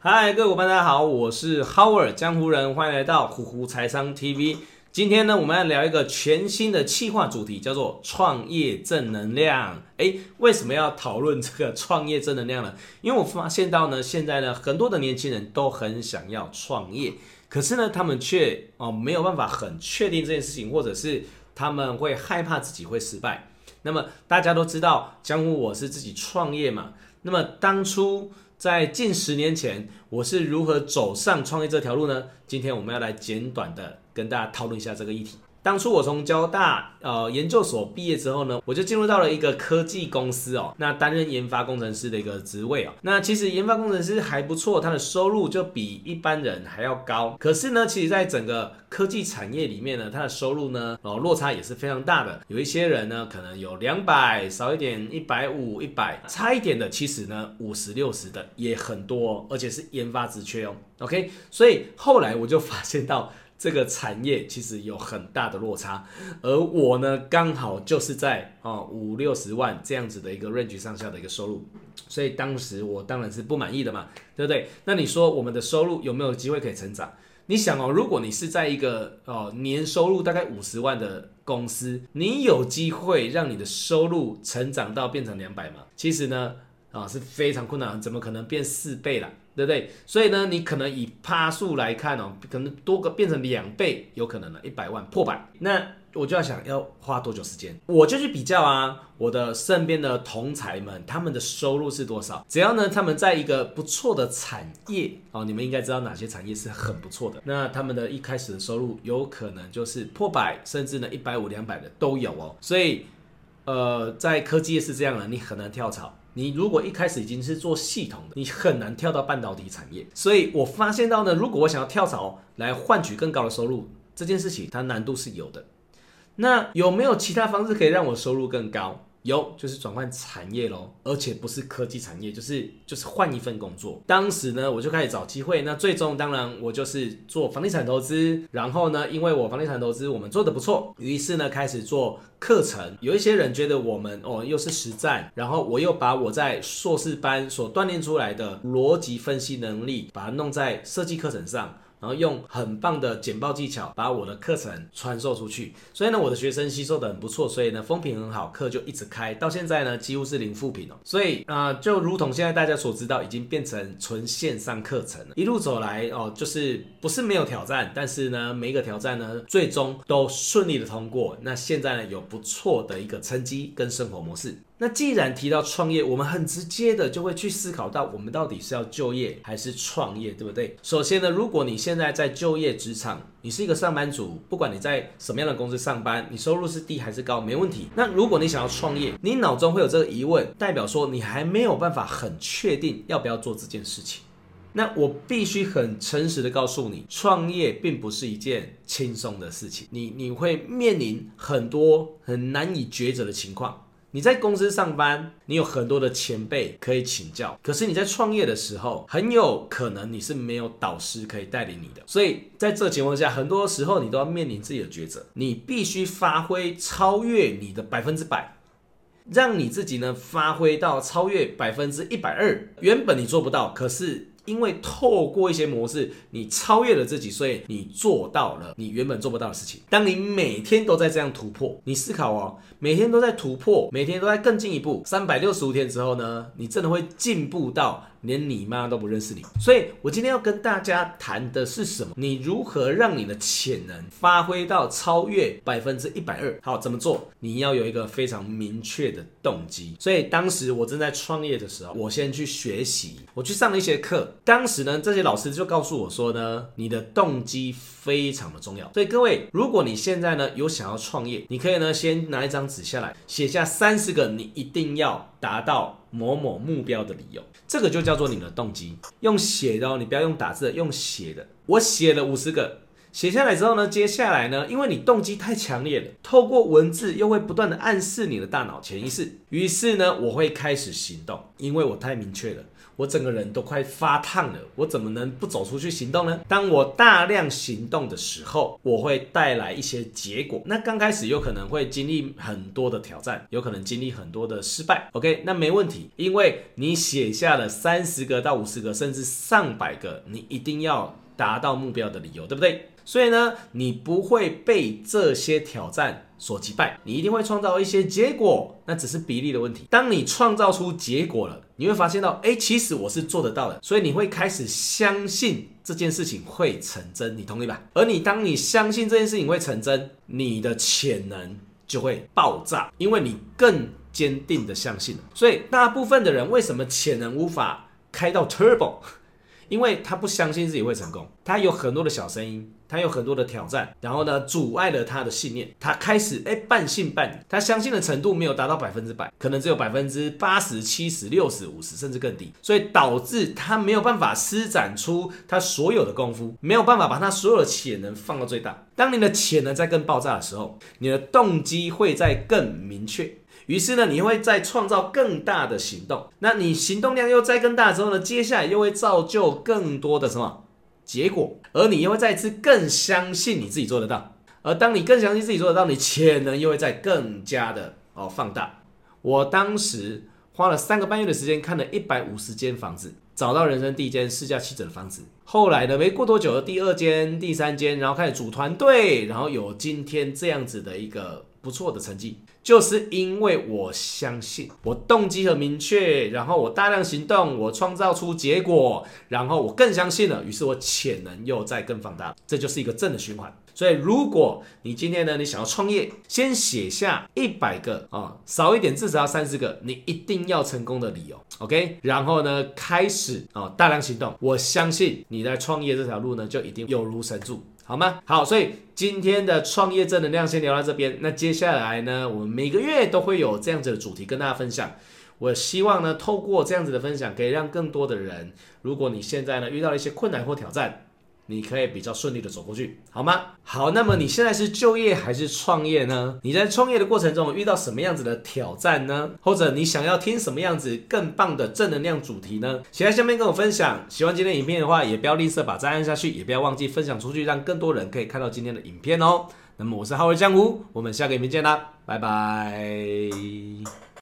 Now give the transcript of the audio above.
嗨，各位伙伴，大家好，我是 Howard 江湖人，欢迎来到虎虎财商 TV。今天呢，我们要聊一个全新的企划主题，叫做创业正能量。诶，为什么要讨论这个创业正能量呢？因为我发现到呢，现在呢，很多的年轻人都很想要创业，可是呢，他们却哦没有办法很确定这件事情，或者是他们会害怕自己会失败。那么大家都知道，江湖我是自己创业嘛。那么当初。在近十年前，我是如何走上创业这条路呢？今天我们要来简短的跟大家讨论一下这个议题。当初我从交大呃研究所毕业之后呢，我就进入到了一个科技公司哦，那担任研发工程师的一个职位哦。那其实研发工程师还不错，他的收入就比一般人还要高。可是呢，其实在整个科技产业里面呢，他的收入呢，哦落差也是非常大的。有一些人呢，可能有两百，少一点一百五、一百，差一点的，其实呢五十六十的也很多，而且是研发职缺哦。OK，所以后来我就发现到。这个产业其实有很大的落差，而我呢，刚好就是在啊五六十万这样子的一个 range 上下的一个收入，所以当时我当然是不满意的嘛，对不对？那你说我们的收入有没有机会可以成长？你想哦，如果你是在一个哦年收入大概五十万的公司，你有机会让你的收入成长到变成两百吗？其实呢，啊是非常困难，怎么可能变四倍啦？对不对？所以呢，你可能以趴数来看哦，可能多个变成两倍，有可能呢，一百万破百。那我就要想要花多久时间？我就去比较啊，我的身边的同才们，他们的收入是多少？只要呢，他们在一个不错的产业哦，你们应该知道哪些产业是很不错的。那他们的一开始的收入有可能就是破百，甚至呢一百五、两百的都有哦。所以，呃，在科技业是这样的，你很难跳槽。你如果一开始已经是做系统的，你很难跳到半导体产业。所以我发现到呢，如果我想要跳槽来换取更高的收入，这件事情它难度是有的。那有没有其他方式可以让我收入更高？有，就是转换产业咯，而且不是科技产业，就是就是换一份工作。当时呢，我就开始找机会。那最终当然我就是做房地产投资。然后呢，因为我房地产投资我们做得不错，于是呢开始做课程。有一些人觉得我们哦又是实战，然后我又把我在硕士班所锻炼出来的逻辑分析能力，把它弄在设计课程上。然后用很棒的简报技巧把我的课程传授出去，所以呢，我的学生吸收的很不错，所以呢，风评很好，课就一直开，到现在呢，几乎是零负评哦。所以啊、就如同现在大家所知道，已经变成纯线上课程了。一路走来哦，就是不是没有挑战，但是呢，每一个挑战呢，最终都顺利的通过。那现在呢，有不错的一个成绩跟生活模式。那既然提到创业，我们很直接的就会去思考到，我们到底是要就业还是创业，对不对？首先呢，如果你现在在就业职场，你是一个上班族，不管你在什么样的公司上班，你收入是低还是高，没问题。那如果你想要创业，你脑中会有这个疑问，代表说你还没有办法很确定要不要做这件事情。那我必须很诚实的告诉你，创业并不是一件轻松的事情，你你会面临很多很难以抉择的情况。你在公司上班，你有很多的前辈可以请教。可是你在创业的时候，很有可能你是没有导师可以带领你的。所以在这情况下，很多时候你都要面临自己的抉择。你必须发挥超越你的百分之百，让你自己呢发挥到超越百分之一百二。原本你做不到，可是。因为透过一些模式，你超越了自己，所以你做到了你原本做不到的事情。当你每天都在这样突破，你思考哦，每天都在突破，每天都在更进一步，三百六十五天之后呢，你真的会进步到。连你妈都不认识你，所以我今天要跟大家谈的是什么？你如何让你的潜能发挥到超越百分之一百二？好，怎么做？你要有一个非常明确的动机。所以当时我正在创业的时候，我先去学习，我去上了一些课。当时呢，这些老师就告诉我说呢，你的动机非常的重要。所以各位，如果你现在呢有想要创业，你可以呢先拿一张纸下来，写下三十个你一定要达到某某目标的理由，这个就叫做你的动机。用写的哦，你不要用打字的，用写的。我写了五十个，写下来之后呢，接下来呢，因为你动机太强烈了，透过文字又会不断的暗示你的大脑潜意识，于是呢，我会开始行动，因为我太明确了。我整个人都快发烫了，我怎么能不走出去行动呢？当我大量行动的时候，我会带来一些结果。那刚开始有可能会经历很多的挑战，有可能经历很多的失败。OK，那没问题，因为你写下了三十个到五十个，甚至上百个，你一定要达到目标的理由，对不对？所以呢，你不会被这些挑战所击败，你一定会创造一些结果，那只是比例的问题。当你创造出结果了，你会发现到，哎，其实我是做得到的，所以你会开始相信这件事情会成真，你同意吧？而你当你相信这件事情会成真，你的潜能就会爆炸，因为你更坚定的相信了。所以大部分的人为什么潜能无法开到 turbo？因为他不相信自己会成功，他有很多的小声音，他有很多的挑战，然后呢，阻碍了他的信念。他开始哎半信半疑，他相信的程度没有达到百分之百，可能只有百分之八十、七十、六十、五十，甚至更低，所以导致他没有办法施展出他所有的功夫，没有办法把他所有的潜能放到最大。当你的潜能在更爆炸的时候，你的动机会在更明确。于是呢，你会再创造更大的行动。那你行动量又再更大之后呢，接下来又会造就更多的什么结果？而你又会再次更相信你自己做得到。而当你更相信自己做得到，你潜能又会再更加的哦放大。我当时花了三个半月的时间，看了一百五十间房子，找到人生第一间试驾七折的房子。后来呢，没过多久，第二间、第三间，然后开始组团队，然后有今天这样子的一个。不错的成绩，就是因为我相信，我动机很明确，然后我大量行动，我创造出结果，然后我更相信了，于是我潜能又再更放大，这就是一个正的循环。所以，如果你今天呢，你想要创业，先写下一百个啊、少一点至少要三十个，你一定要成功的理由，OK？然后呢，开始啊、大量行动，我相信你在创业这条路呢，就一定有如神助。好吗？好，所以今天的创业正能量先聊到这边。那接下来呢，我们每个月都会有这样子的主题跟大家分享。我希望呢，透过这样子的分享，可以让更多的人，如果你现在呢遇到了一些困难或挑战。你可以比较顺利的走过去，好吗？好，那么你现在是就业还是创业呢？你在创业的过程中遇到什么样子的挑战呢？或者你想要听什么样子更棒的正能量主题呢？写在下面跟我分享。喜欢今天影片的话，也不要吝啬把赞按下去，也不要忘记分享出去，让更多人可以看到今天的影片哦。那么我是浩尔江湖，我们下个影片见啦，拜拜。